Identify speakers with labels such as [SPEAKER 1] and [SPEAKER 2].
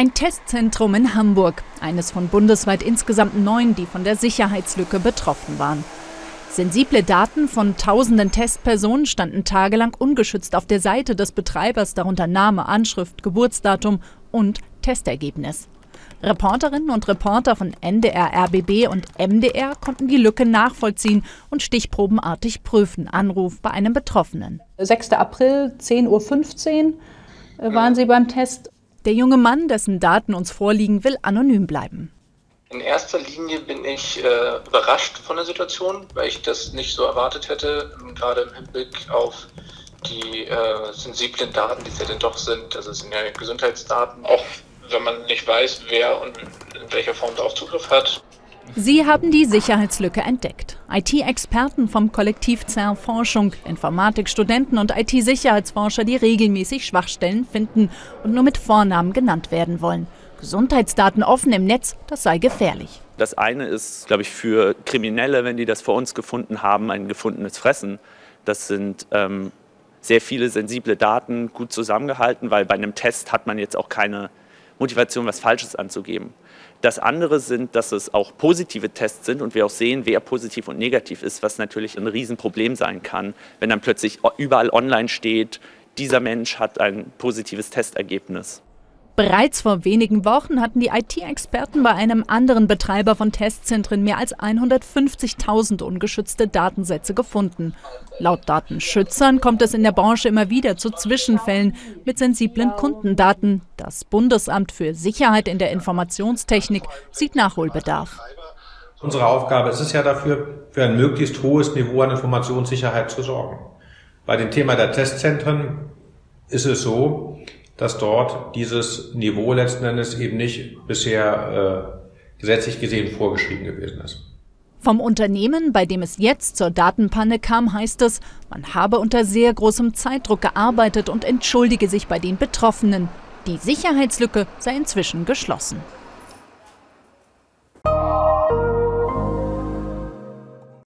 [SPEAKER 1] Ein Testzentrum in Hamburg, eines von bundesweit insgesamt neun, die von der Sicherheitslücke betroffen waren. Sensible Daten von tausenden Testpersonen standen tagelang ungeschützt auf der Seite des Betreibers, darunter Name, Anschrift, Geburtsdatum und Testergebnis. Reporterinnen und Reporter von NDR, RBB und MDR konnten die Lücke nachvollziehen und stichprobenartig prüfen. Anruf bei einem Betroffenen.
[SPEAKER 2] 6. April, 10.15 Uhr waren Sie beim Test.
[SPEAKER 1] Der junge Mann, dessen Daten uns vorliegen, will anonym bleiben.
[SPEAKER 3] In erster Linie bin ich äh, überrascht von der Situation, weil ich das nicht so erwartet hätte, gerade im Hinblick auf die äh, sensiblen Daten, die es ja denn doch sind. Das sind ja Gesundheitsdaten. Auch wenn man nicht weiß, wer und in welcher Form darauf Zugriff hat.
[SPEAKER 1] Sie haben die Sicherheitslücke entdeckt. IT-Experten vom Kollektiv CERN Forschung, Informatikstudenten und IT-Sicherheitsforscher, die regelmäßig Schwachstellen finden und nur mit Vornamen genannt werden wollen. Gesundheitsdaten offen im Netz, das sei gefährlich.
[SPEAKER 4] Das eine ist, glaube ich, für Kriminelle, wenn die das vor uns gefunden haben, ein gefundenes Fressen. Das sind ähm, sehr viele sensible Daten gut zusammengehalten, weil bei einem Test hat man jetzt auch keine Motivation, was Falsches anzugeben. Das andere sind, dass es auch positive Tests sind und wir auch sehen, wer positiv und negativ ist, was natürlich ein Riesenproblem sein kann, wenn dann plötzlich überall online steht, dieser Mensch hat ein positives Testergebnis.
[SPEAKER 1] Bereits vor wenigen Wochen hatten die IT-Experten bei einem anderen Betreiber von Testzentren mehr als 150.000 ungeschützte Datensätze gefunden. Laut Datenschützern kommt es in der Branche immer wieder zu Zwischenfällen mit sensiblen Kundendaten. Das Bundesamt für Sicherheit in der Informationstechnik sieht Nachholbedarf.
[SPEAKER 5] Unsere Aufgabe ist es ja dafür, für ein möglichst hohes Niveau an Informationssicherheit zu sorgen. Bei dem Thema der Testzentren ist es so, dass dort dieses Niveau letzten Endes eben nicht bisher äh, gesetzlich gesehen vorgeschrieben gewesen ist.
[SPEAKER 1] Vom Unternehmen, bei dem es jetzt zur Datenpanne kam, heißt es, man habe unter sehr großem Zeitdruck gearbeitet und entschuldige sich bei den Betroffenen. Die Sicherheitslücke sei inzwischen geschlossen.